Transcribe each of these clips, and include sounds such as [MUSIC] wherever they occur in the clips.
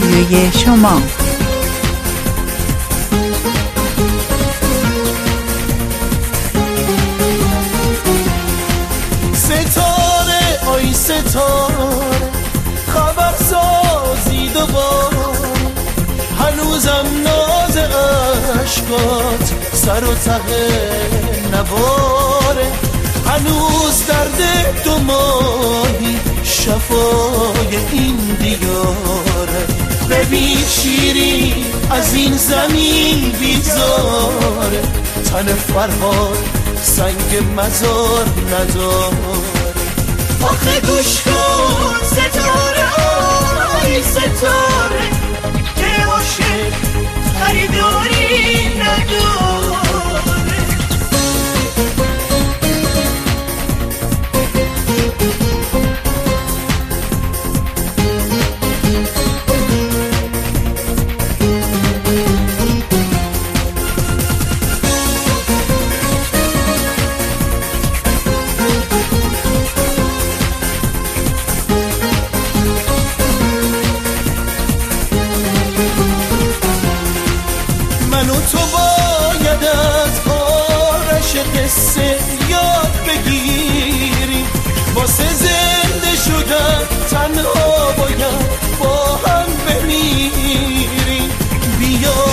رادیوی شما. ستاره آی ستاره خبر سازی دوباره. هنوزم ناز عشقات سر و ته نواره. هنوز درد دو ماهی شفای این دیاره. ببین شیری از این زمین بیزاره تن فرهاد سنگ مزار نداره آخه گوش کن ستاره آی ستاره. که عاشق خریداری نداره من و تو باید از آرش قصه یاد بگیریم. واسه زنده شدن تنها باید با هم بمیریم. بیا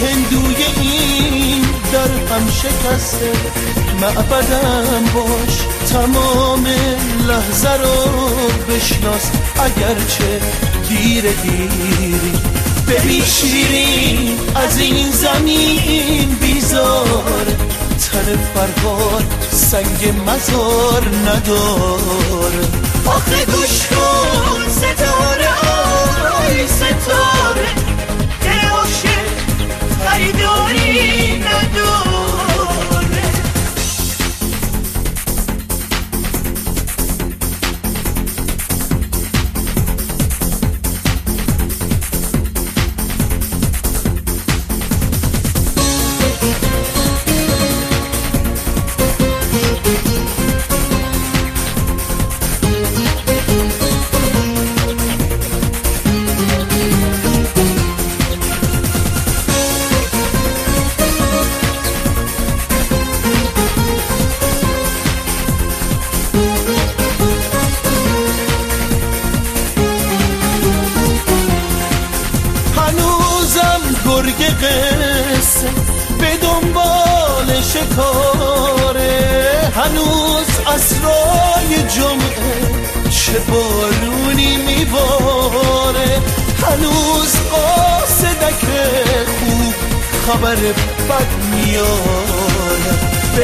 هندوی این در هم شکسته معبدم باش تمام لحظه رو بشناس. اگرچه دیر دیری ببین شیرین از این زمین بیزار. تن فرهاد سنگ مزار نداره آخه گوش کن ستاره آی ستاره. که عاشق خریداری نداره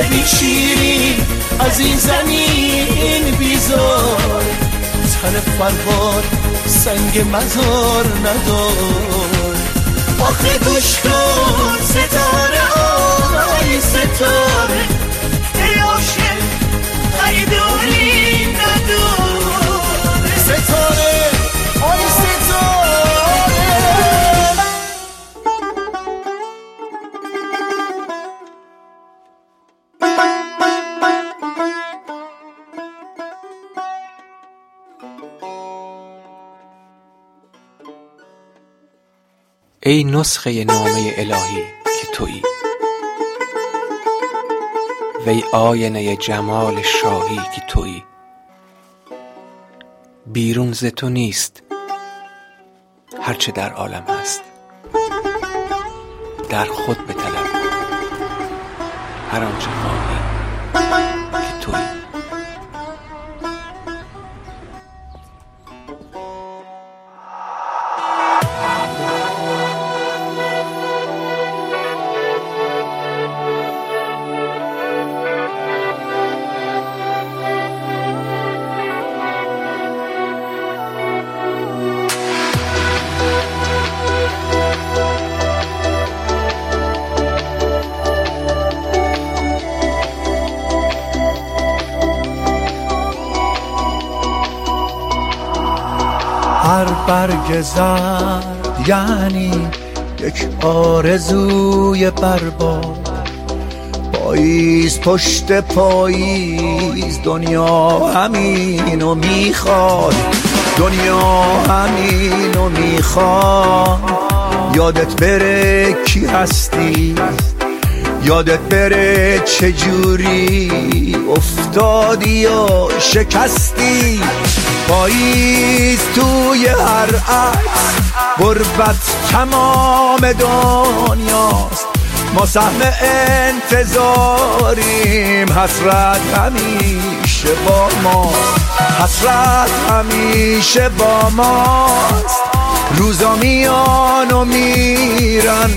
ببین شیری از این زمین بیزار. تن فرهاد سنگ مزار ندار. آخه گوش کن ستاره آی ستاره. ای عاشق خریداری نداره ای نسخه نامه الهی که تویی. وی آینه جمال شاهی که تویی. بیرون ز تو نیست هرچه در عالم هست. در خود بطلب هر آنچه خواهی. برگ زرد یعنی یک آرزوی برباد. پاییز پشت پاییز دنیا همینو می‌خواد. دنیا همینو می‌خواد. یادت بره کی هستی؟ یادت بره چجوری افتادی یا شکستی؟ پاییز توی هر عکس. غربت تمام دنیاست. ما سهم انتظاریم. حسرت همیشه با ماست. حسرت همیشه با ماست. روزا میان و میرن.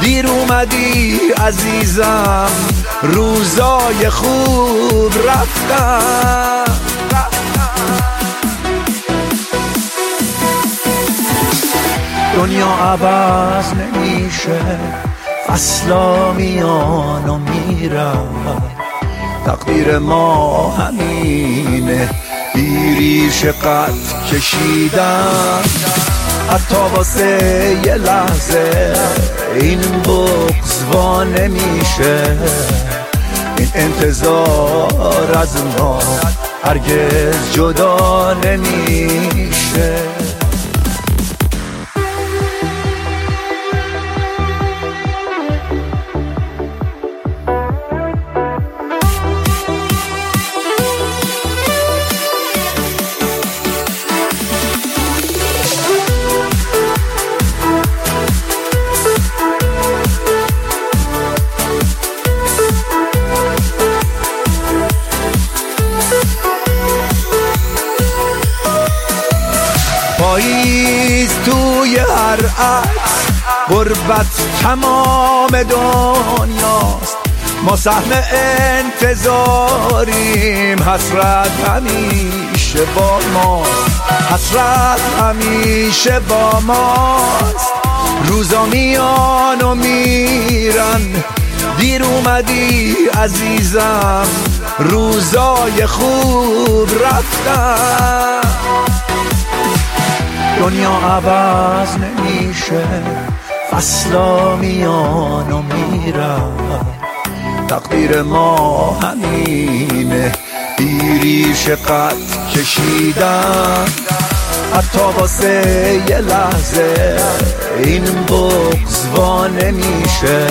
دیر اومدی عزیزم. روزای خوب رفتن دنیا عوض نمیشه. فصلا میان و میرن تقدیر ما همینه. بیریش قد کشیدن. حتی واسه یه لحظه این بغز وا نمیشه این انتظار از ما هرگز جدا نمیشه. پاییز توی هر عکس. غربت تمام دنیاست. ما سهم انتظاریم. حسرت همیشه با ماست. حسرت همیشه با ماست. روزا میان و میرن. دیر اومدی عزیزم. روزای خوب رفتن. دنیا عوض نمیشه. فصلا میان و میرن. تقدیر ما همینه. بیریش قد کشیدن. حتی واسه یه لحظه این بغز وا نمیشه.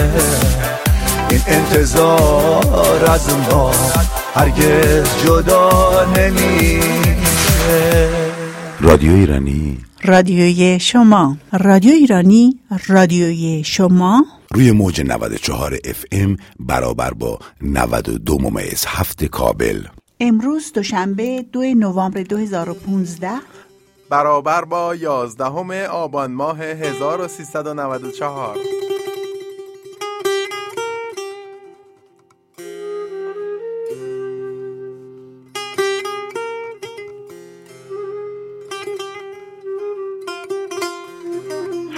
این انتظار از ما هرگز جدا نمیشه. رادیو ایرانی. رادیوی شما. رادیو ایرانی رادیوی شما. روی موج 94 اف ام برابر با 92 ممیز هفت کابل. امروز دوشنبه دو نوامبر 2015 برابر با 11 آبان ماه 1394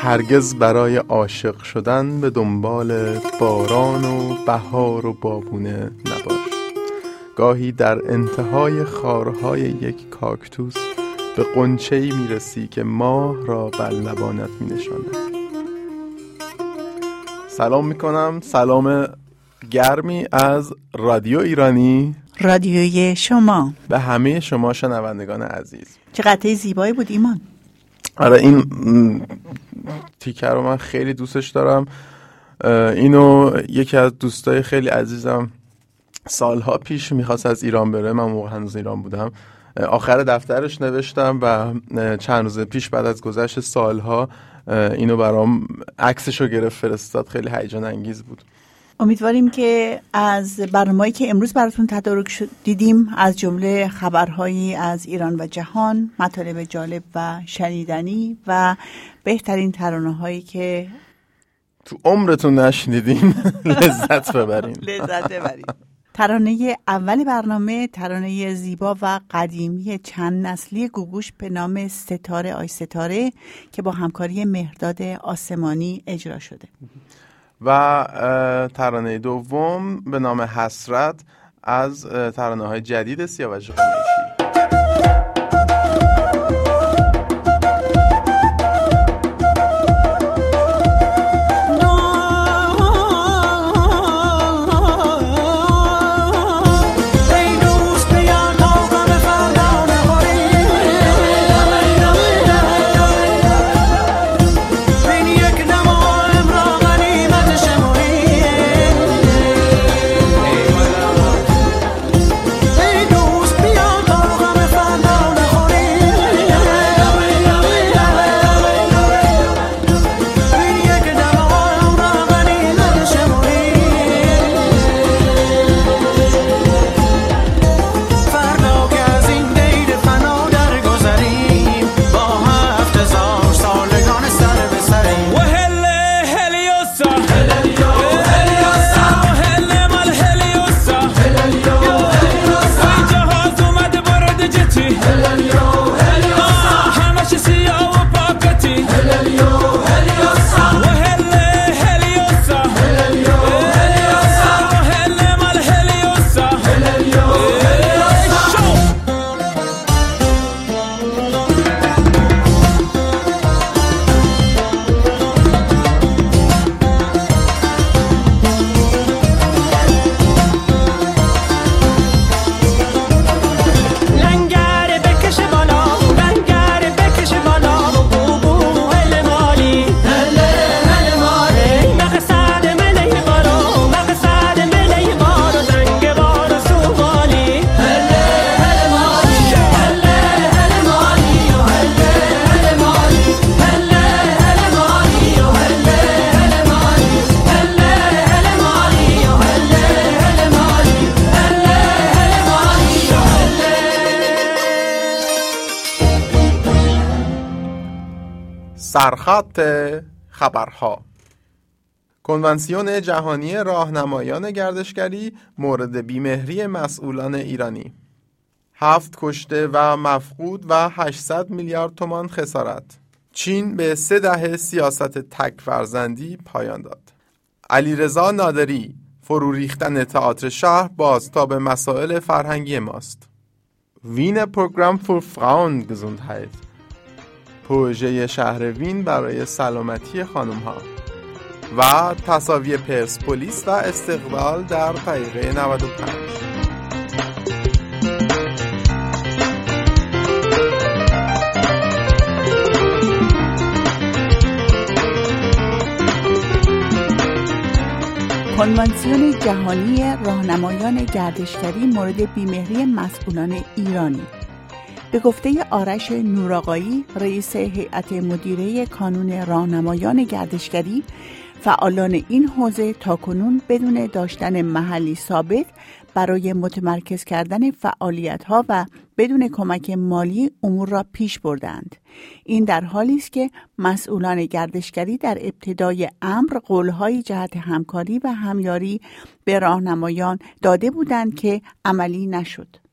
هرگز برای عاشق شدن به دنبال باران و بهار و بابونه نباش. گاهی در انتهای خارهای یک کاکتوس به قنچه ای می‌رسی که ماه را بر لبانت می نشاند. سلام می‌کنم. سلام گرمی از رادیو ایرانی. رادیوی شما. به همه شما شنوندگان عزیز. چه قطعه زیبایی بود ایمان. آره این تیکر رو من خیلی دوستش دارم. اینو یکی از دوستای خیلی عزیزم سالها پیش می‌خواست از ایران بره. من موقع هنوز ایران بودم. آخر دفترش نوشتم و چند روز پیش بعد از گذشت سالها اینو برام عکسش رو گرفت فرستاد. خیلی هیجان انگیز بود. امیدواریم که از برنامه‌ای که امروز براتون تدارک شد دیدیم از جمله خبرهایی از ایران و جهان مطالب جالب و شنیدنی و بهترین ترانه هایی که تو عمرتون نشنیدین [LAUGHS] لذت ببرین. لذت ببریم ترانه اول برنامه ترانه زیبا و قدیمی چند نسلی گوگوش به نام ستاره آی ستاره که با همکاری مهرداد آسمانی اجرا شده. و ترانه دوم به نام حسرت از ترانه های جدید سیاوش قمیشی سرخط خبرها. کنونسیون جهانی راهنمایان گردشگری مورد بیمهری مسئولان ایرانی. هفت کشته و مفقود و 800 میلیارد تومان خسارت. چین به سه دهه سیاست تک فرزندی پایان داد. علیرضا نادری فرو ریختن تئاتر شهر باز تا به مسائل فرهنگی ماست. وین پروگرام فور فراون گزوندهایت پروژه شهر وین برای سلامتی خانم ها و تصاوی پرسپولیس و استقبال در دقیقه 95 کنوانسیون جهانی راهنمایان گردشگری مورد بیمهری مسئولان ایرانی. به گفته آرش نوراقایی رئیس هیئت مدیره کانون راهنمایان گردشگری فعالان این حوزه تاکنون بدون داشتن محلی ثابت برای متمرکز کردن فعالیت ها و بدون کمک مالی امور را پیش بردند. این در حالی است که مسئولان گردشگری در ابتدای امر قولهایی جهت همکاری و همیاری به راهنمایان داده بودند که عملی نشد.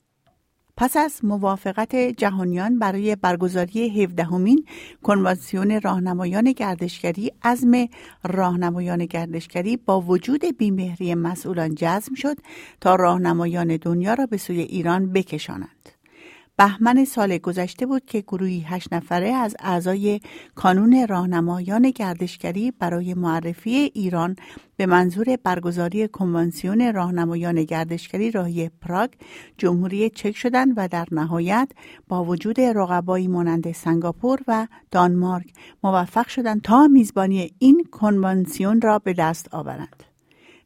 پس از موافقت جهانیان برای برگزاری 17 همین کنوانسیون راهنمایان گردشگری عزم راهنمایان گردشگری با وجود بیمهری مسئولان جزم شد تا راهنمایان دنیا را به سوی ایران بکشانند. بهمن سال گذشته بود که گروهی هشت نفره از اعضای کانون راهنمایان گردشگری برای معرفی ایران به منظور برگزاری کنوانسیون راهنمایان گردشگری راهی پراگ جمهوری چک شدند و در نهایت با وجود رقبایی مانند سنگاپور و دانمارک موفق شدند تا میزبانی این کنوانسیون را به دست آورند.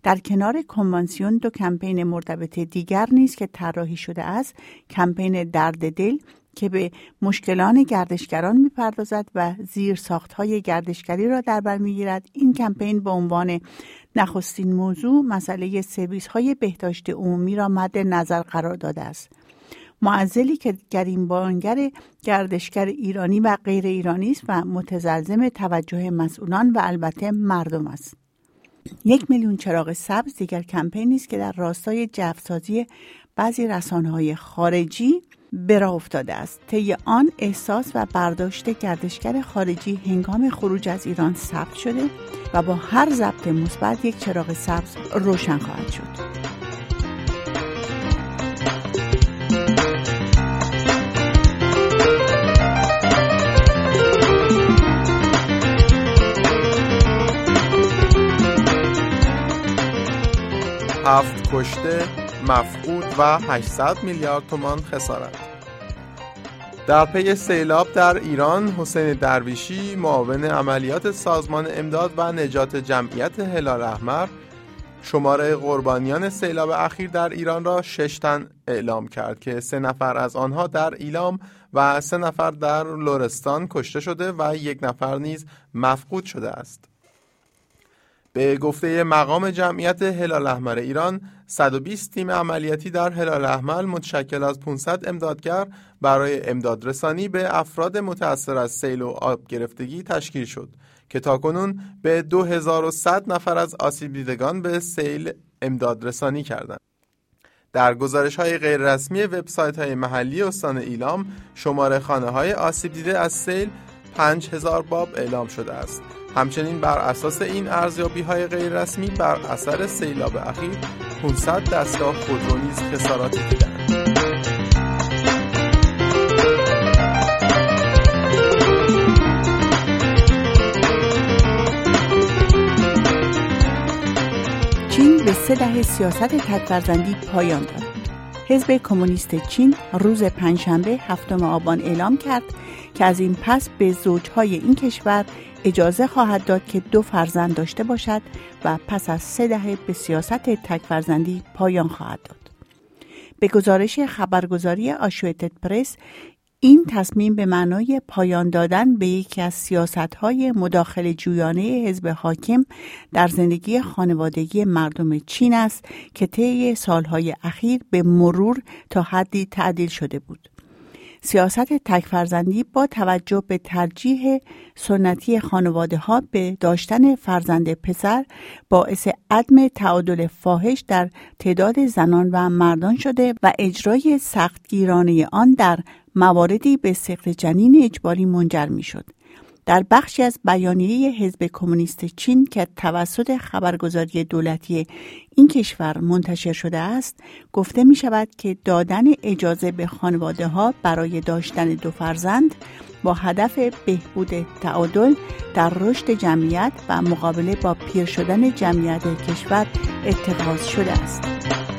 در کنار کنوانسیون دو کمپین مرتبط دیگر نیز که طراحی شده است کمپین درد دل که به مشکلان گردشگران می‌پردازد و زیر ساختهای گردشگری را در بر می‌گیرد. این کمپین به عنوان نخستین موضوع مسئله سرویس های بهداشت عمومی را مد نظر قرار داده است. معزلی که گریمبانگر گردشگر ایرانی و غیر ایرانی است و متزلزم توجه مسئولان و البته مردم است. یک میلیون چراغ سبز دیگر کمپینی است که در راستای جفسازی بعضی رسانه های خارجی به افتاده است. طی آن احساس و برداشت گردشگر خارجی هنگام خروج از ایران ثبت شده و با هر ضبط مثبت یک چراغ سبز روشن خواهد شد. هفت کشته مفقود و 800 میلیارد تومان خسارت در پی سیلاب در ایران حسین درویشی معاون عملیات سازمان امداد و نجات جمعیت هلال احمر شماره قربانیان سیلاب اخیر در ایران را شش تن اعلام کرد که سه نفر از آنها در ایلام و سه نفر در لورستان کشته شده و یک نفر نیز مفقود شده است. به گفته مقام جمعیت هلال احمر ایران 120 تیم عملیاتی در هلال احمر متشکل از 500 امدادگر برای امدادرسانی به افراد متأثر از سیل و آب گرفتگی تشکیل شد که تاکنون به 2100 نفر از آسیب دیدگان به سیل امدادرسانی کردند. در گزارش های غیر رسمی وبسایت های محلی استان ایلام شماره خانه های آسیب دیده از سیل 5000 باب اعلام شده است همچنین بر اساس این ارزیابی های غیر رسمی بر اثر سیلاب اخیر 500 دستگاه خودرو نیز خساراتی دیدند. چین به سه دهه سیاست تکفرزندی پایان داد. حزب کمونیست چین روز پنجشنبه هفتم آبان اعلام کرد که از این پس به زوجهای این کشور اجازه خواهد داد که دو فرزند داشته باشد و پس از سه دهه به سیاست تک فرزندی پایان خواهد داد. به گزارش خبرگزاری آشویتت پرس این تصمیم به معنای پایان دادن به یکی از سیاست های مداخل جویانه حزب حاکم در زندگی خانوادگی مردم چین است که طی سالهای اخیر به مرور تا حدی تعدیل شده بود. سیاست تکفرزندی با توجه به ترجیح سنتی خانواده ها به داشتن فرزند پسر باعث عدم تعادل فاحش در تعداد زنان و مردان شده و اجرای سختگیرانه آن در مواردی به سقط جنین اجباری منجر می شد. در بخشی از بیانیه حزب کمونیست چین که توسط خبرگزاری دولتی این کشور منتشر شده است گفته می شود که دادن اجازه به خانواده ها برای داشتن دو فرزند با هدف بهبود تعادل در رشد جمعیت و مقابله با پیر شدن جمعیت کشور اتخاذ شده است.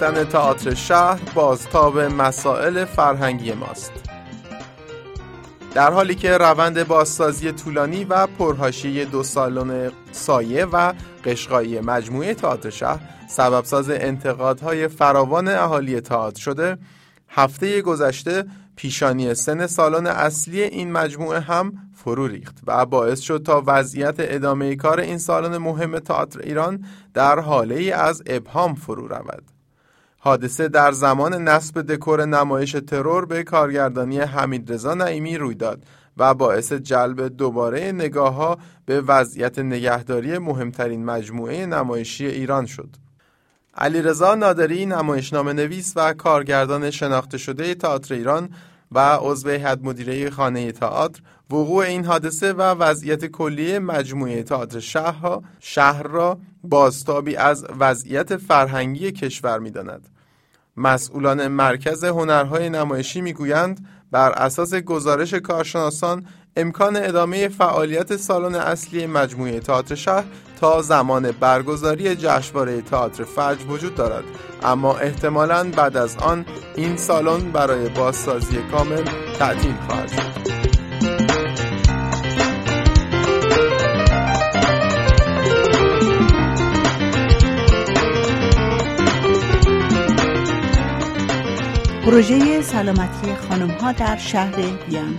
ریختن تئاتر شهر بازتاب مسائل فرهنگی ماست در حالی که روند بازسازی طولانی و پرهاشی دو سالن سایه و قشقایی مجموعه تئاتر شهر سببساز انتقادهای فراوان اهالی تئاتر شده هفته گذشته پیشانی سن سالن اصلی این مجموعه هم فرو ریخت و باعث شد تا وضعیت ادامه کار این سالن مهم تئاتر ایران در حاله از ابهام فرو رود. حادثه در زمان نصب دکور نمایش ترور به کارگردانی حمید رضا نعیمی روی داد و باعث جلب دوباره نگاه ها به وضعیت نگهداری مهمترین مجموعه نمایشی ایران شد. علیرضا نادری نمایشنامه نویس و کارگردان شناخته شده تئاتر ایران و عضو هیئت مدیره خانه تئاتر وقوع این حادثه و وضعیت کلی مجموعه تئاتر شهرها شهر را بازتابی از وضعیت فرهنگی کشور می‌داند. مسئولان مرکز هنرهای نمایشی می‌گویند بر اساس گزارش کارشناسان امکان ادامه فعالیت سالن اصلی مجموعه تئاتر شهر تا زمان برگزاری جشنواره تئاتر فجر وجود دارد. اما احتمالاً بعد از آن این سالن برای بازسازی کامل تعطیل خواهد شد. پروژه سلامتی خانم ها در شهر وین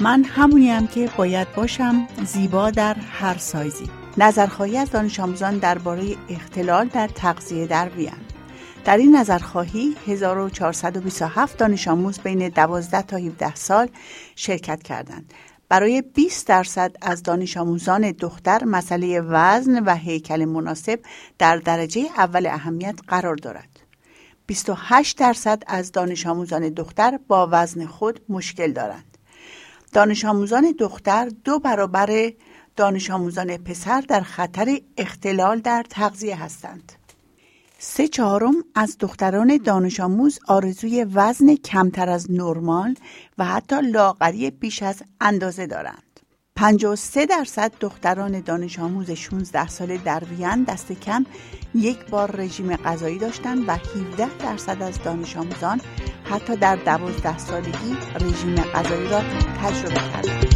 من همونیم که باید باشم زیبا در هر سایزی. نظرخواهی از دانش آموزان درباره اختلال در تغذیه در وین در این نظرخواهی 1427 دانش آموز بین 12 تا 17 سال شرکت کردند. برای 20 درصد از دانش آموزان دختر مسئله وزن و هیکل مناسب در درجه اول اهمیت قرار دارد. 28 درصد از دانش آموزان دختر با وزن خود مشکل دارند. دانش آموزان دختر دو برابر دانش آموزان پسر در خطر اختلال در تغذیه هستند. سه چهارم از دختران دانش آموز آرزوی وزن کمتر از نرمال و حتی لاغری بیش از اندازه دارند. 53 درصد دختران دانش آموز 16 ساله در وین دست کم یک بار رژیم غذایی داشتند و 17 درصد از دانش آموزان حتی در 12 سالگی رژیم غذایی را تجربه کردند.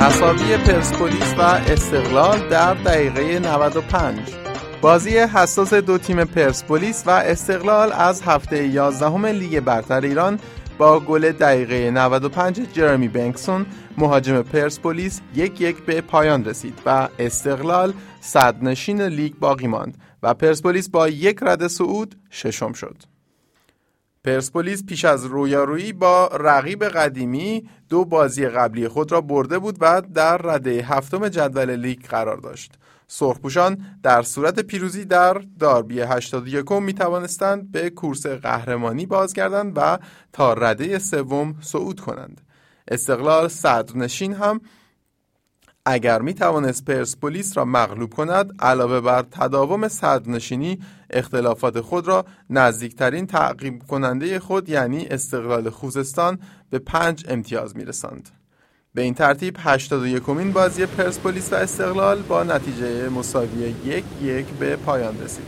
تصاوی پرسپولیس و استقلال در دقیقه 95 بازی حساس دو تیم پرسپولیس و استقلال از هفته 11 لیگ برتر ایران با گل دقیقه 95 جرمی بنکسون مهاجم پرسپولیس یک یک به پایان رسید و استقلال صدرنشین لیگ باقی ماند و پرسپولیس با یک رد صعود ششم شد. پرسپولیس پیش از رویارویی با رقیب قدیمی دو بازی قبلی خود را برده بود و در رده هفتم جدول لیگ قرار داشت. سرخپوشان در صورت پیروزی در داربی 81 می توانستند به کورس قهرمانی بازگردند و تا رده سوم صعود کنند. استقلال صدرنشین هم اگر می توانست پرسپولیس را مغلوب کند علاوه بر تداوم صدرنشینی اختلافات خود را نزدیکترین تعقیب کننده خود یعنی استقلال خوزستان به پنج امتیاز می رسند. به این ترتیب 81 مین بازی پرسپولیس و استقلال با نتیجه مساوی یک یک به پایان رسید.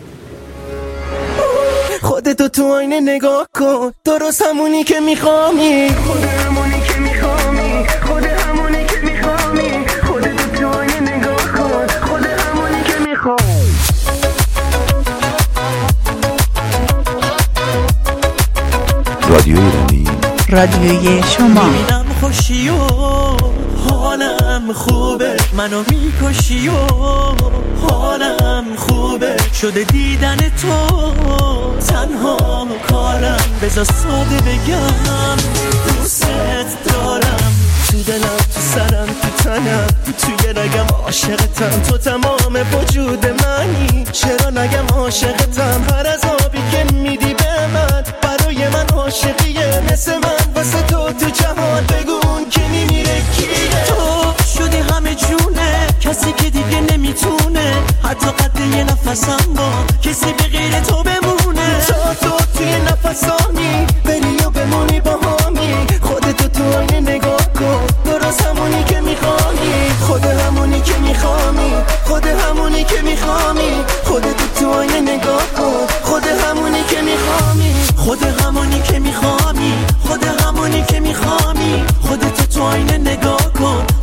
خودتو تو آینه نگاه کن. درست همونی که میخوامی خود همونی که میخوامی خود همونی که میخوامی خودت تو آینه نگاه کن. خود همونی که می‌خوام. رادیو ایرانی. رادیوی شما. خوشی و حالم خوبه. منو می‌کشی و حالم خوبه. شده دیدن تو تنها کارم. بذار ساده بگم دوست دارم. تو دلم تو سرم تو تنم. توی رگم عاشقتم. تو تمام وجود منی. چرا نگم عاشقتم؟ هر عذابی که میدی من برای من عاشقیه مثل من. واسه تو تو جهان بگون که میمیره. کیه تو شدی همه جونه. کسی که دیگه نمی‌تونه. حتی قد یه نفسم با کسی به غیر تو بمونه. تا تو توی نفسانی. بری و بمونی با همی خودتو تو آینه نگاه کن. درست همونی که می‌خوانی. خود همونی که می‌خوانی خود همونی که می‌خوانی خودتو تو آینه نگاه کن. خود همونی که می‌خوانی خود همونی که می‌خوانی خود همونی که می‌خوانی خودتو تو آینه نگاه کن.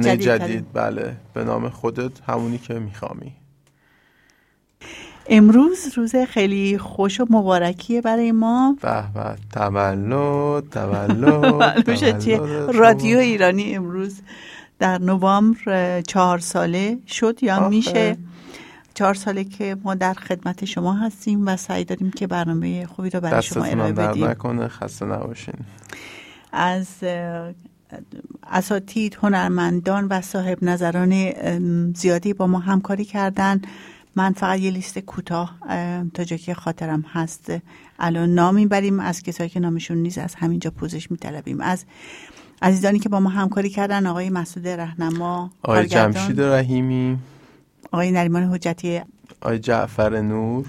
ترانه جدیدترین. جدید بله به نام خودت همونی که میخوامی امروز روز خیلی خوش و مبارکیه برای ما به به تولد تولد [LAUGHS] تولد رادیو. ایرانی امروز در نوامبر چهار ساله شد یا آخه. میشه چهار ساله که ما در خدمت شما هستیم و سعی داریم که برنامه خوبی رو برای شما ارائه بدیم نکنه خسته نباشین از اساتید هنرمندان و صاحب نظران زیادی با ما همکاری کردن. من فقط یه لیست کوتاه تا جایی که خاطرم هست. الان نام می‌بریم از کسایی که نامشون نیست از همینجا پوزش میطلبیم. از عزیزانی که با ما همکاری کردن آقای مسعود رهنما آقای جمشید رحیمی. آقای نریمان حجتی. آقای جعفر نور.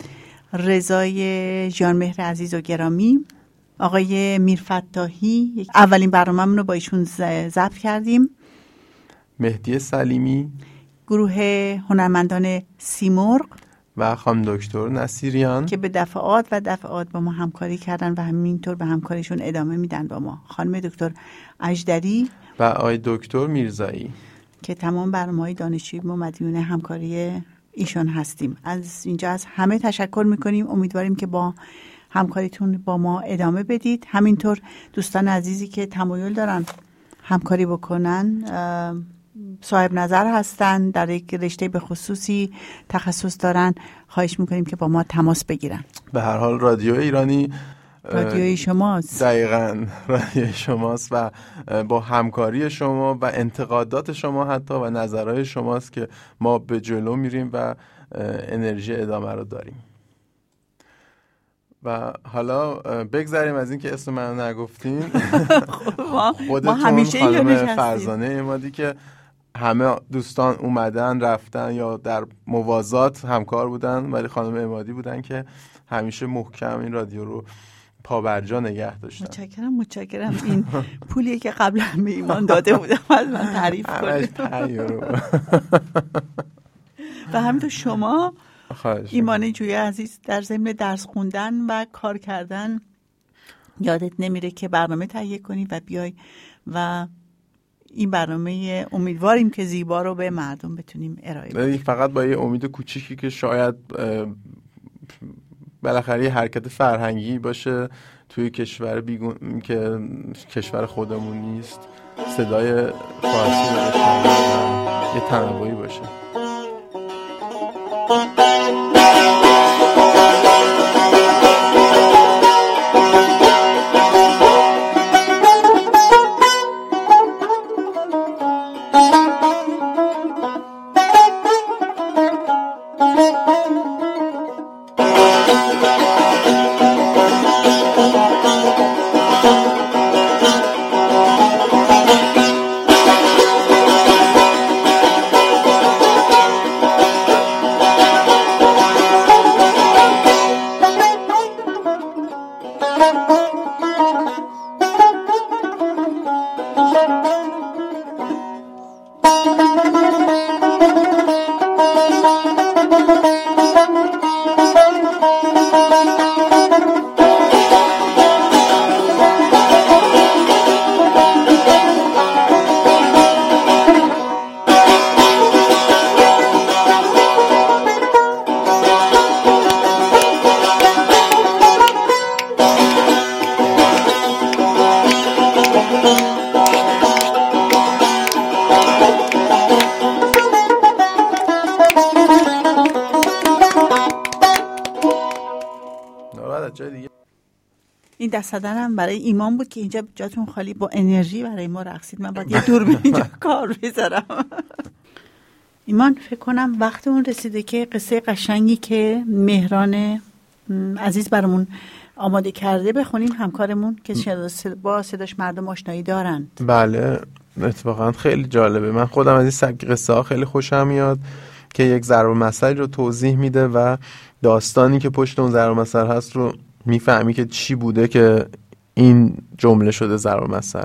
رضای جان مهر عزیز و گرامی. آقای میرفتاحی اولین برنامه رو با ایشون ضبط کردیم. مهدی سلیمی. گروه هنرمندان سیمرغ. و خانم دکتر نصیریان. که به دفعات و دفعات با ما همکاری کردن و همینطور به همکاریشون ادامه میدن با ما. خانم دکتر اجدری. و آقای دکتر میرزایی. که تمام برنامه های دانشجویی ما مدیون همکاری ایشون هستیم. از اینجا از همه تشکر می‌کنیم. امیدواریم که با همکاریتون با ما ادامه بدید. همینطور دوستان عزیزی که تمایل دارن همکاری بکنن صاحب نظر هستن در یک رشته به خصوصی تخصص دارن خواهش می‌کنیم که با ما تماس بگیرن. به هر حال رادیو ایرانی رادیوی شماست. دقیقا [LAUGHS] رادیو شماست و با همکاری شما و انتقادات شما حتی و نظرهای شماست که ما به جلو میریم و انرژی ادامه رو داریم. و حالا بگذریم از اینکه اسم من نگفتین. [LAUGHS] ما, ما خودتون همیشه خانم فرزانه امادی که همه دوستان اومدن رفتن یا در موازات همکار بودن ولی خانم امادی بودن که همیشه محکم این رادیو رو پابرجا نگه داشتن. متشکرم متشکرم. این پولیه که قبلا به ایمان داده بودم از من تعریف کنید. [LAUGHS] و همینطور شما ایمان جوی عزیز در ضمن درس خوندن و کار کردن یادت نمیره که برنامه تهیه کنی و بیای و این برنامه امیدواریم که زیبا رو به مردم بتونیم ارائه بدیم. فقط با یه امید کوچیکی که شاید بالاخره یه حرکت فرهنگی باشه توی کشور بیگون که کشور خودمون نیست صدای فارسی رو یه تنوعی باشه. Música صدرم برای ایمان بود که اینجا جاتون خالی با انرژی برای ما رقصید. من باید یه دور به اینجا [LAUGHS] کار بذارم. ایمان فکر کنم وقت اون رسیده که قصه قشنگی که مهران عزیز برامون آماده کرده بخونیم همکارمون که با صداش مردم آشنایی دارند. بله اتفاقا خیلی جالبه. من خودم از این سبک قصه ها خیلی خوشم میاد که یک ضرب مسئله رو توضیح میده و داستانی که پشت اون ضرب مسئله هست رو می‌فهمی که چی بوده که این جمله شده ضرب مثل.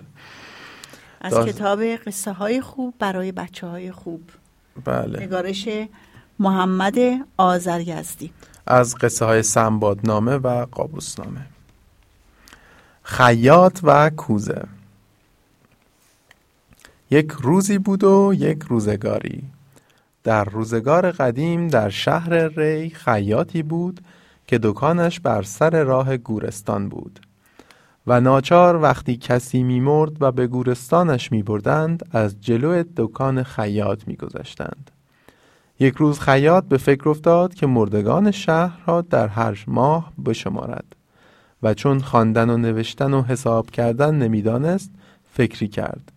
از کتاب قصه های خوب برای بچه های خوب. بله. نگارش محمد آزرگزدی از قصه های سنبادنامه و قابوسنامه. خیاط و کوزه. یک روزی بود و یک روزگاری. در روزگار قدیم در شهر ری خیاطی بود که دکانش بر سر راه گورستان بود. و ناچار وقتی کسی میمرد و به گورستانش می بردند از جلو دکان خیاط می گذشتند. یک روز خیاط به فکر افتاد که مردگان شهر را در هر ماه بشمارد. و چون خواندن و نوشتن و حساب کردن نمی‌دانست فکری کرد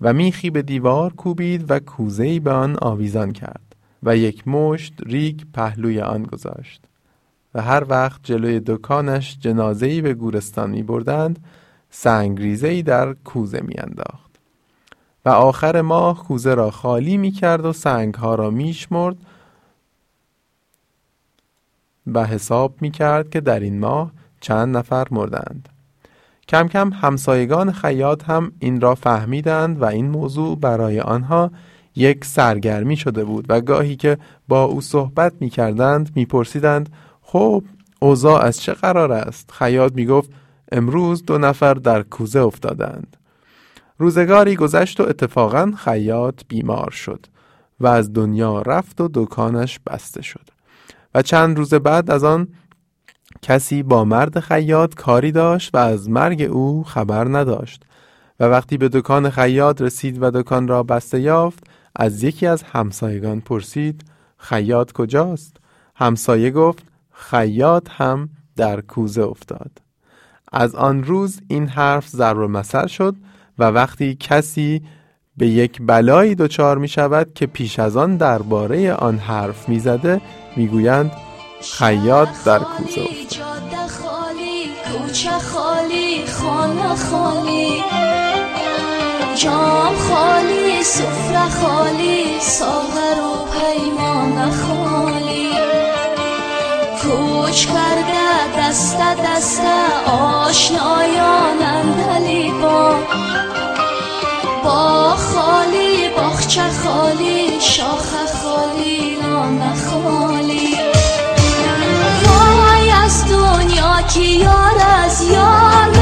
و میخی به دیوار کوبید و کوزهی به آن آویزان کرد و یک مشت ریگ پهلوی آن گذاشت. و هر وقت جلوی دکانش جنازهی به گورستان می بردند سنگریزهی در کوزه می انداخت. و آخر ماه کوزه را خالی می کرد و سنگها را می شمرد و حساب می کرد که در این ماه چند نفر مردند. کم کم همسایگان خیاط هم این را فهمیدند و این موضوع برای آنها یک سرگرمی شده بود و گاهی که با او صحبت می کردند می پرسیدند خب اوضاع از چه قرار است؟ خیاط می‌گفت امروز دو نفر در کوزه افتادند. روزگاری گذشت و اتفاقا خیاط بیمار شد و از دنیا رفت و دکانش بسته شد. و چند روز بعد از آن کسی با مرد خیاط کاری داشت و از مرگ او خبر نداشت. و وقتی به دکان خیاط رسید و دکان را بسته یافت از یکی از همسایگان پرسید خیاط کجاست؟ همسایه گفت خیاط هم در کوزه افتاد. از آن روز این حرف ضرب مثل شد و وقتی کسی به یک بلایی دچار می شود که پیش از آن درباره آن حرف می زده می گویند خیاط در کوزه افتاد. کوچه خالی خانه خالی جام خالی سفره خالی ساغر و پیمان خالی. کوچ کرده دست دست آشنایان اندلی با. با خالی باخچه خالی شاخ خالی نام خالی. وای از دنیا که یار از یار؟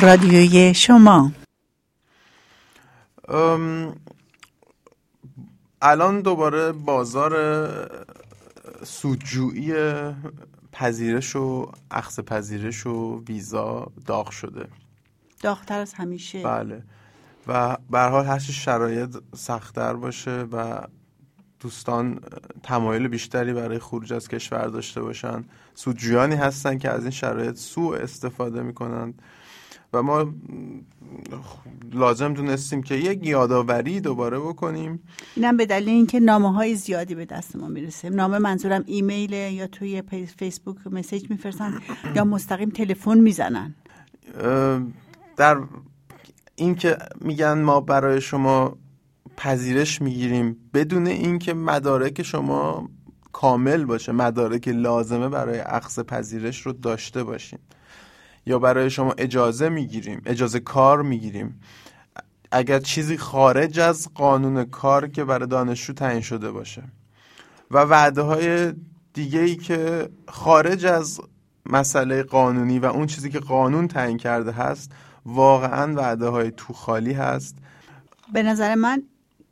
رادیوی شما. الان دوباره بازار سودجویی پذیرش و اخذ پذیرش و ویزا داغ شده. داغتر از همیشه. بله. و به حال هر شرایط سختتر باشه و دوستان تمایل بیشتری برای خروج از کشور داشته باشن سودجویانی هستن که از این شرایط سوء استفاده می‌کنند. و ما لازم دونستیم که یک یادآوری دوباره بکنیم. اینم به دلیل اینکه نامه های زیادی به دست ما می‌رسه. نامه منظورم ایمیل یا توی فیسبوک مسیج میفرستن یا مستقیم تلفن می‌زنن. در اینکه میگن ما برای شما پذیرش می‌گیریم بدون اینکه مدارک شما کامل باشه مدارک لازمه برای اخذ پذیرش رو داشته باشین. یا برای شما اجازه می‌گیریم اجازه کار می‌گیریم. اگر چیزی خارج از قانون کار که برای دانشجو تعیین شده باشه. و وعده های دیگه ای که خارج از مسئله قانونی و اون چیزی که قانون تعیین کرده هست واقعا وعده های تو خالی هست. به نظر من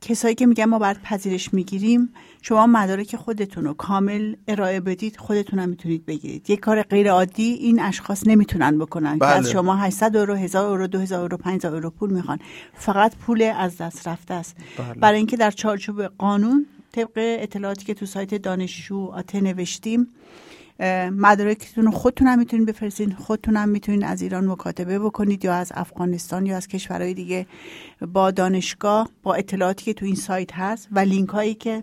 کسایی که میگن ما باید پذیرش می‌گیریم شما مدارک خودتون رو کامل ارائه بدید خودتون هم می‌تونید بگیرید یک کار غیر عادی این اشخاص نمی‌تونن بکنن بله. که از شما 800 اورو 1000 اورو 2000 اورو 5000 اورو پول می‌خوان فقط پول از دست رفته است بله. برای اینکه در چارچوب قانون طبق اطلاعاتی که تو سایت دانشجو آته نوشتیم مدارکتون خودتون هم می‌تونید بفرستین خودتون هم می‌تونید از ایران مکاتبه بکنید یا از افغانستان یا از کشورهای دیگه با دانشگاه با اطلاعاتی که تو این سایت هست و لینک هایی که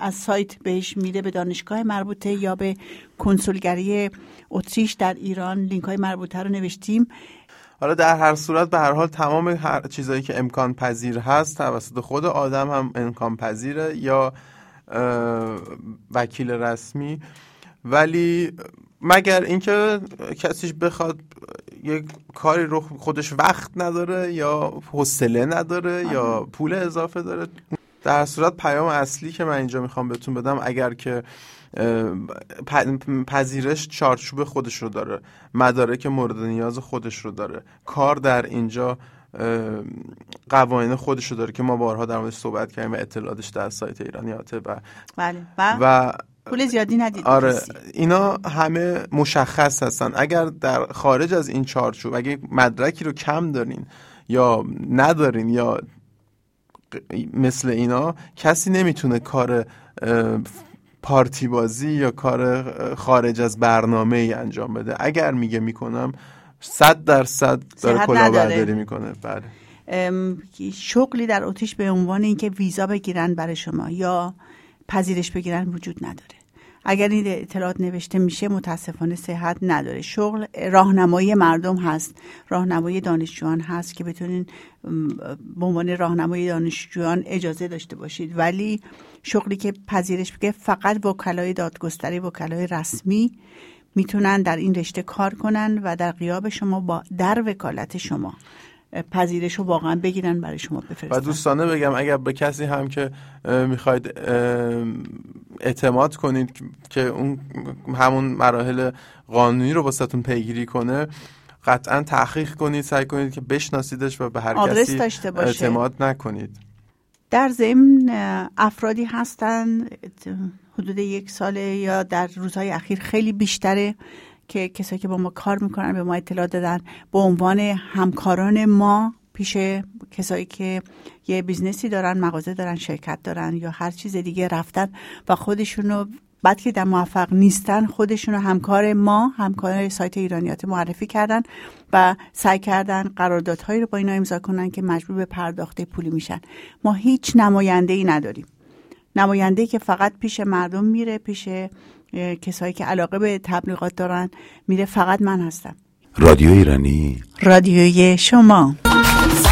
از سایت بهش میده به دانشگاه مربوطه یا به کنسولگری اتریش در ایران لینک های مربوطه رو نوشتیم. حالا در هر صورت به هر حال تمام هر چیزایی که امکان پذیر هست توسط خود آدم هم امکان پذیره یا وکیل رسمی ولی مگر اینکه کسیش بخواد یک کاری رو خودش وقت نداره یا حوصله نداره یا پول اضافه داره؟ در صورت پیام اصلی که من اینجا می‌خوام بهتون بدم اگر که پذیرش چارچوب خودش رو داره مدارک مورد نیاز خودش رو داره کار در اینجا قوانین خودش رو داره که ما بارها در موردش صحبت کردیم و اطلاعاتش در سایت ایرانیاته و بله. و پول زیادی ندید. آره اینا همه مشخص هستن. اگر در خارج از این چارچوب اگه مدرکی رو کم دارین یا ندارین یا مثل اینا کسی نمی‌تونه کار پارتی بازی یا کار خارج از برنامه ای انجام بده. اگر میگه می‌کنم صد درصد داره کلاهبرداری می‌کنه. بله. شغلی در اتریش به عنوان اینکه ویزا بگیرن برای شما یا پذیرش بگیرن وجود نداره. اگر این اطلاعات نوشته میشه متاسفانه صحت نداره. شغل راهنمایی مردم هست. راهنمایی دانشجویان هست که بتونین به عنوان راهنمایی دانشجویان اجازه داشته باشید. ولی شغلی که پذیرش بگه فقط وکلای دادگستری وکلای رسمی می‌تونن در این رشته کار کنن و در قیاب شما با در وکالت شما پذیرش رو واقعا بگیرن برای شما بفرستن. و دوستانه بگم اگر به کسی هم که می‌خواید اعتماد کنید که اون همون مراحل قانونی رو باستون پیگیری کنه قطعا تحقیق کنید سعی کنید که بشناسیدش و به هر کسی داشته باشه. اعتماد نکنید. در ضمن افرادی هستن حدود یک ساله یا در روزهای اخیر خیلی بیشتره. که کسایی که با ما کار می‌کنن به ما اطلاع دادن. به عنوان همکاران ما پیش کسایی که یه business ی دارن مغازه دارن شرکت دارن یا هر چیز دیگه رفتن و خودشونو بعد که در موفق نیستن خودشون همکار ما همکار سایت ایرانیات معرفی کردن و سعی کردن قراردادهایی رو با اینا امضا کنن که مجبور به پرداخت پولی میشن. ما هیچ نماینده ای نداریم. نماینده که فقط پیش مردم میره پیش کسایی که علاقه به تبلیغات دارن میره فقط من هستم. رادیو ایرانی. رادیوی شما.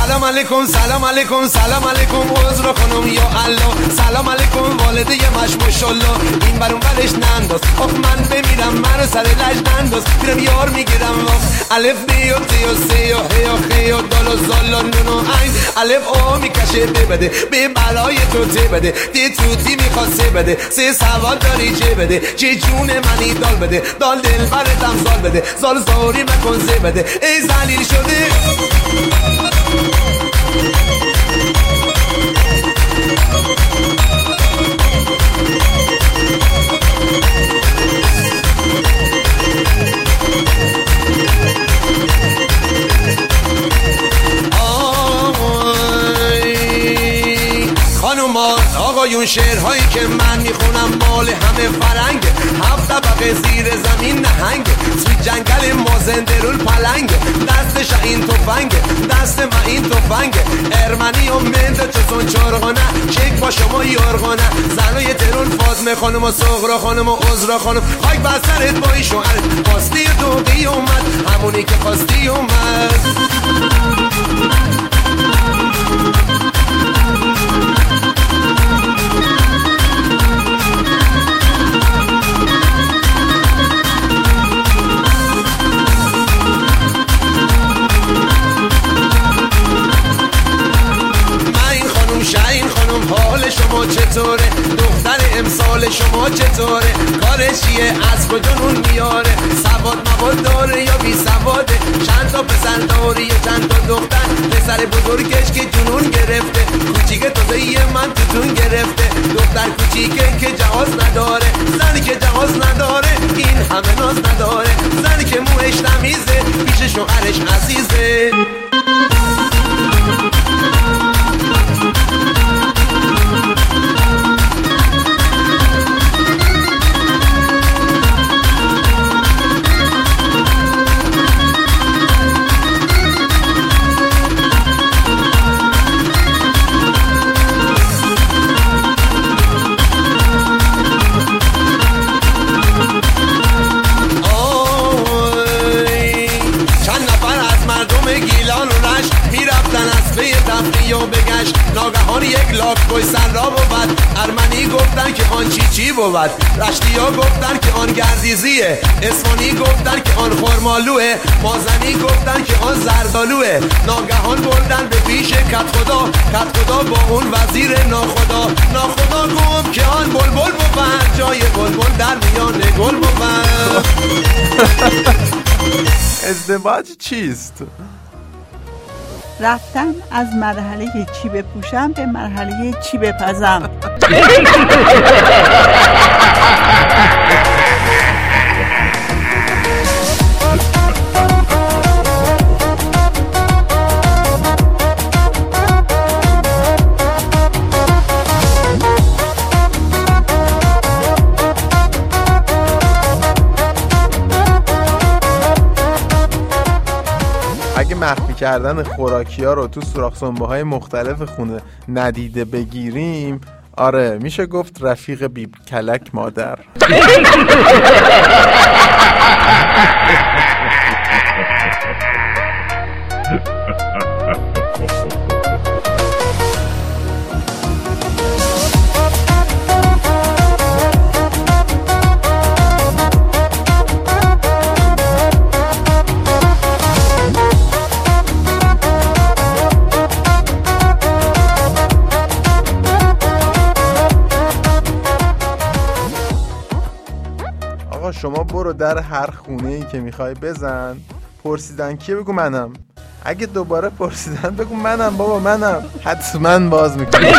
سلام علیکم سلام علیکم سلام علیکم عذر خانم یا الله. سلام علیکم والده مش ماشاءالله این برون برش ننداز. آخ من بمیرم من سر لج ننداز. میرم یار می‌گیرم الف بی و تی و سی و هی و خی و دال و زال و نون و عین. الف او می‌کشه ببده به بلای تو تی بده. دی توتی می‌خواسته بده. سه سوال داری چه بده؟ چه جون منی دال بده. دال دل برتم زال بده. زال زاری مکن زه بده. ای زلیل شده. more آقایون شعرهایی که من می‌خونم مال همه فرنگ هفت طبقه زیر زمین نهنگ توی جنگل ما زنده رول پلنگ دستش این تفنگ دست ما این تفنگ ارمنی و مند چون چرغانه. چک با شما یارغانه. زنای ترون فاطمه خانم و صغرا خانم و عزرا خانم. خاک بسرت با این شوهر خواستی دوقی اومد. همونی که خواستی اومد. شما چطوره؟ دختر امسال شما چطوره؟ کارش چیه؟ از کجا نون میاره؟ سواد مواد داره یا بی سواده؟ چند تا پسر داری یا چند تا دختر؟ پسر بزرگش که جنون گرفته. کوچیک تازه من توتون گرفته. دختر کوچیکه که جواز نداره. زنی که جواز نداره این همه ناز نداره. زنی که موش تمیزه پیش شوهرش عزیزه. ازدواج چیست؟ رفتن از مرحله چی بپوشم به مرحله چی بپزم [LAUGHS] کردن خوراکی ها رو تو سوراخ های مختلف خونه ندیده بگیریم. آره میشه گفت رفیق بیب کلک مادر. [LAUGHS] در هر خونه ای که می‌خوای بزن. پرسیدن کیه بگو منم. اگه دوباره پرسیدن بگو منم بابا منم. حتما باز می‌کنم [LAUGHS]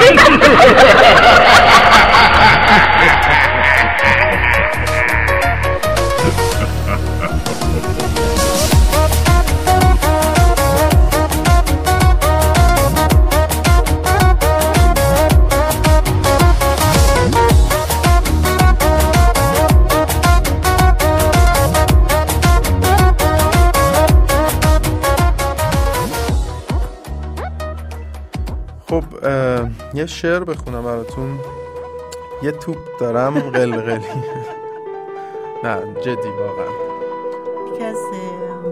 یه شعر بخونم براتون. یه توپ دارم قلقلی. نه جدی واقعا. یکی از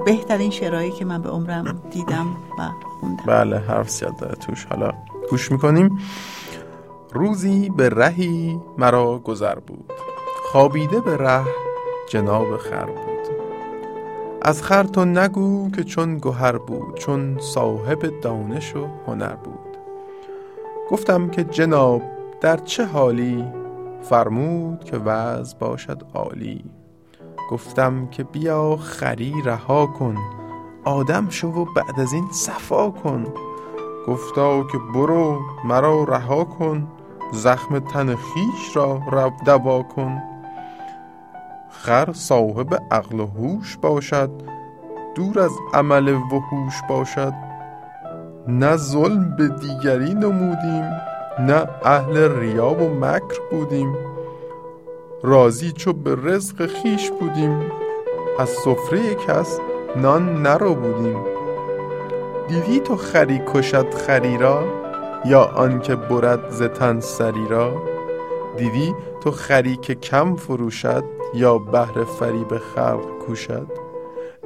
بهترین شعرهایی که من به عمرم دیدم و خوندم. بله حرف زیاد داره توش. حالا گوش می‌کنیم. روزی به رهی مرا گذر بود. خوابیده به ره جناب خر بود. از خر تو نگو که چون گوهر بود چون صاحب دانش و هنر بود. گفتم که جناب در چه حالی؟ فرمود که وضع باشد عالی. گفتم که بیا خری رها کن آدم شو و بعد از این صفا کن. گفتا که برو مرا رها کن زخم تن خیش را دوا کن. خر صاحب عقل و هوش باشد دور از عمل وحوش باشد. نه ظلم به دیگری نمودیم نه اهل ریا و مکر بودیم. راضی چو به رزق خیش بودیم از سفره کس نان نرو بودیم. دیدی تو خری کشد خری را یا آنکه برد ز تن سری را؟ دیدی تو خری که کم فروشد یا بهر فریب خلق کوشد؟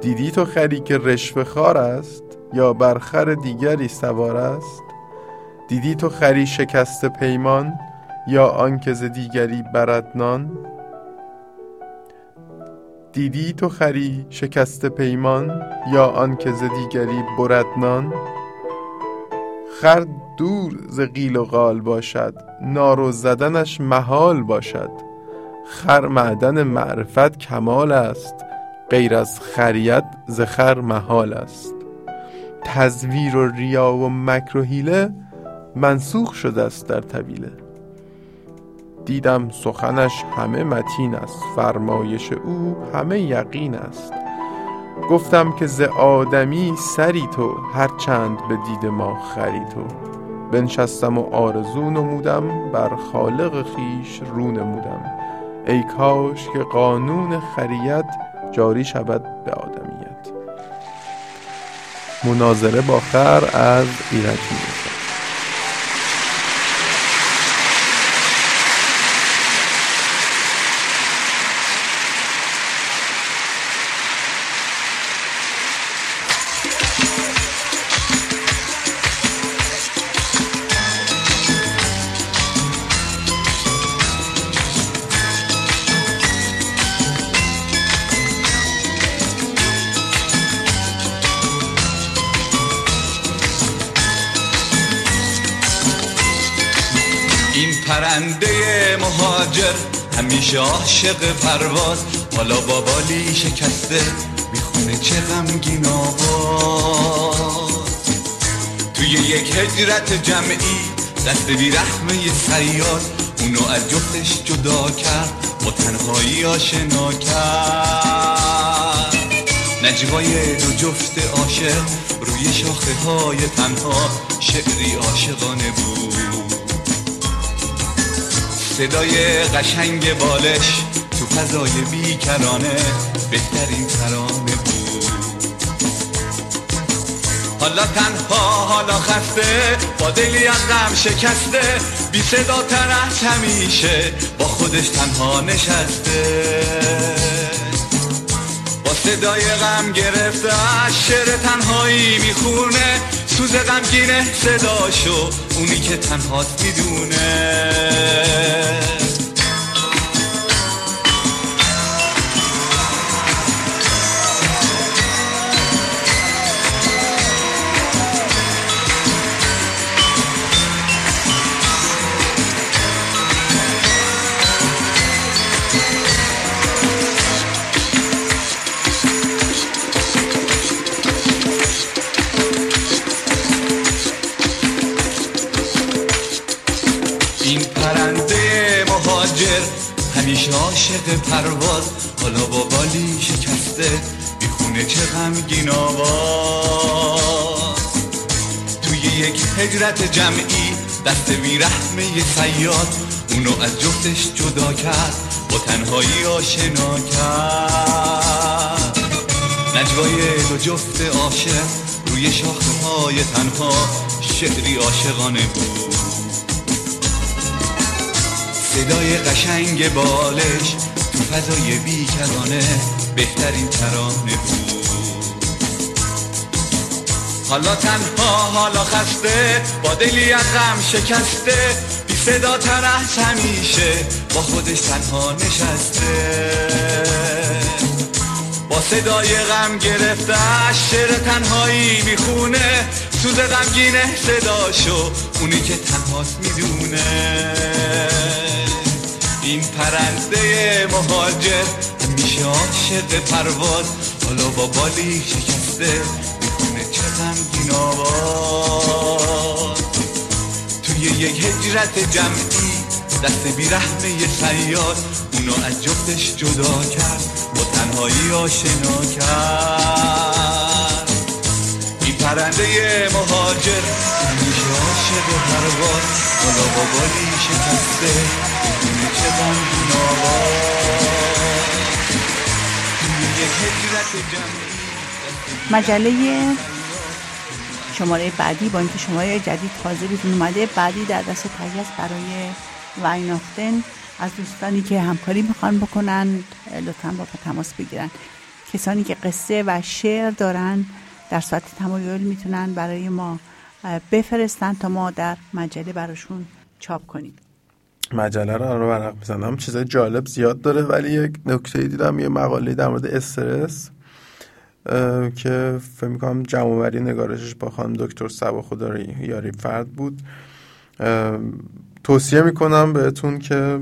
دیدی تو خری که رشوه خار است یا بر خر دیگری سوار است؟ دیدی تو خری شکست پیمان یا آنکه ز دیگری برد نان؟ دیدی تو خری شکست پیمان یا آنکه ز دیگری برد نان؟ خر دور ز قیل و قال باشد نارو زدنش محال باشد. خر معدن معرفت کمال است غیر از خریت ز خر محال است. تزویر و ریا و مکر و حیله منسوخ شده است در طویله دیدم سخنش همه متین است فرمایش او همه یقین است. گفتم که ز آدمی سری تو هر چند به دید ما خری تو. بنشستم و آرزو نمودم بر خالق خیش رو نمودم. ای کاش که قانون خریت جاری شود به آدمیت مناظره با خر از ایرج می‌رسد. پرنده مهاجر. همیشه عاشق پرواز. حالا با بالی شکسته. می‌خونه چه غمگین آواز. توی یک هجرت جمعی دست بیرحمه سیاد اونو از جفتش جدا کرد. با تنهایی آشنا کرد. نجوای دو جفت عاشق. روی شاخه های تنها. شعری عاشقانه بود. صدای قشنگ بالش تو فضای بیکرانه بهترین ترانه بود. حالا تنها حالا خسته با دلی از غم شکسته بی صدا تر از همیشه با خودش تنها نشسته. با صدای غم گرفته شعر تنهایی می‌خونه سوز غمگینه صداشو اونی که تنهاست می‌دونه. عاشق پرواز. حالا با بالی شکسته می‌خونه چه غمگین آواز. توی یک هجرت جمعی دست بیرحمه سیاد اونو از جفتش جدا کرد با تنهایی آشنا کرد. نجوای دو جفت عاشق روی شاخه های تنها شعری عاشقانه بود. صدای قشنگ بالش تو فضای بیکرانه بهترین ترانه بود. حالا تنها حالا خسته با دلی از غم شکسته بی صدا همیشه با خودش تنها نشسته. با صدای غم گرفته شعر تنهایی می‌خونه سوز غمگینه صداشو اونی که تنهاست می‌دونه. این پرنده مهاجر. همیشه عاشق پرواز. حالا با بالی شکسته. می‌خونه چه غمگین آواز. توی یک هجرت جمعی دست بیرحمه سیاد اونو از جفتش جدا کرد. با تنهایی آشنا کرد. این پرنده مهاجر. همیشه عاشق پرواز. حالا با بالی شکسته. مجله شماره بعدی با اینکه شماره جدید تازه بیرون اومده بعدی در دست تهیه است برای واینافتن از دوستانی که همکاری می‌خوان بکنن لطفا با ما تماس بگیرن. کسانی که قصه و شعر دارن در صورت تمایل می‌تونن برای ما بفرستن تا ما در مجله براشون چاپ کنیم. مجله رو ورق می‌زنم. چیزای جالب زیاد داره ولی یک نکته دیدم یه مقاله در مورد استرس که فکر می‌کنم جمعوری نگارشش با خانم دکتر سبا خدا یاری فرد بود. توصیه می‌کنم بهتون که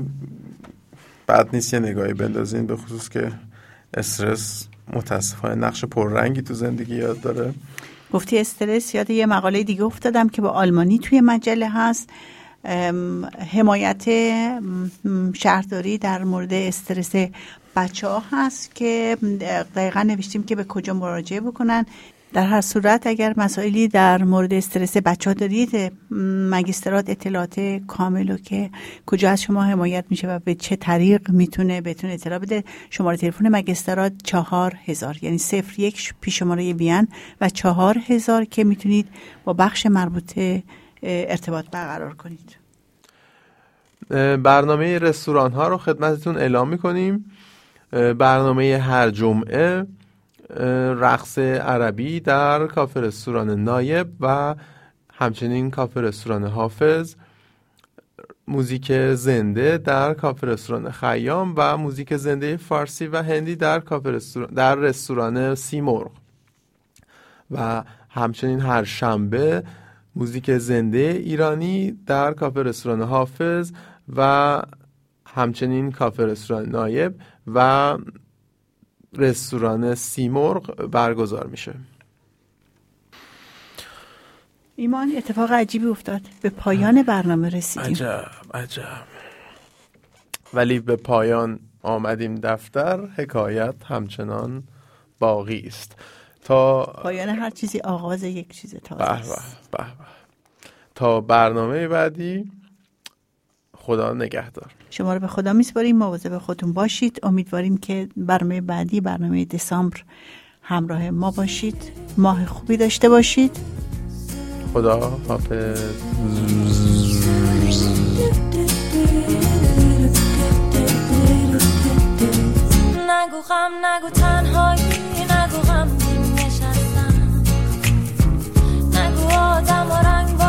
بعد نیست یه نگاهی بندازین به خصوص که استرس متاسفانه نقش پررنگی تو زندگی یاد داره. گفتی استرس یاد یه مقاله دیگه افتادم که با آلمانی توی مجله هست. حمایت شهرداری در مورد استرس بچه ها هست که دقیقا نوشتیم که به کجا مراجعه بکنن. در هر صورت اگر مسائلی در مورد استرس بچه ها دارید م، مگسترات اطلاعات کامل که کجا از شما حمایت میشه و به چه طریق می‌تونه بهتون اطلاع بده شماره تلفن مگسترات چهار هزار یعنی صفر یک پیش شماره وین و چهار هزار که می‌تونید با بخش مربوطه ارتباط برقرار کنید. برنامه رستوران ها رو خدمتتون اعلام می‌کنیم. برنامه هر جمعه رقص عربی در کافه رستوران نایب و همچنین کافه رستوران حافظ موزیک زنده در کافه رستوران خیام و موزیک زنده فارسی و هندی در کافه رستوران در رستوران سیمرغ. و همچنین هر شنبه موزیک زنده ایرانی در کافه رستوران حافظ و همچنین کافه رستوران نایب و رستوران سیمرغ برگزار میشه. ایمان اتفاق عجیبی افتاد. به پایان برنامه رسیدیم. عجب عجب. ولی به پایان آمدیم دفتر. حکایت همچنان باقی است. تا پایان هر چیزی آغاز یک چیز تازه به است. به به. به. تا برنامه بعدی خدا نگهدار. شما رو به خدا میسپاریم. مواظب خودتون باشید. امیدواریم که برنامه بعدی برنامه دسامبر همراه ما باشید. ماه خوبی داشته باشید. خدا حافظ. نگو غم نگو تنهایی. نگو آدم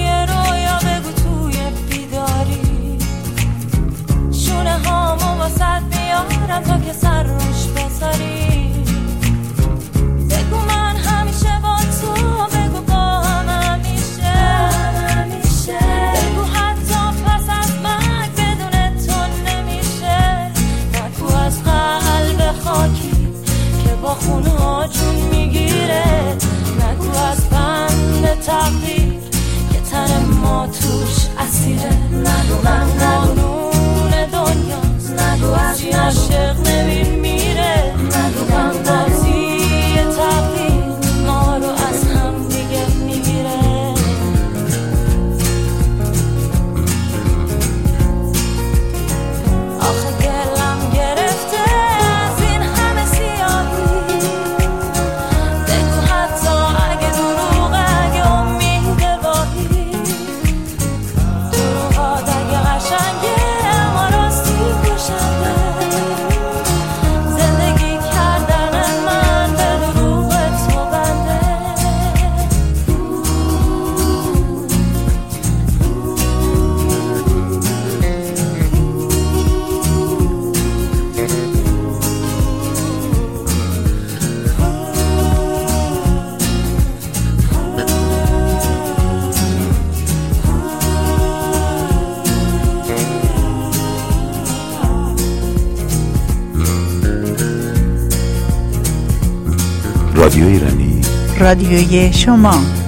رادیوی شما.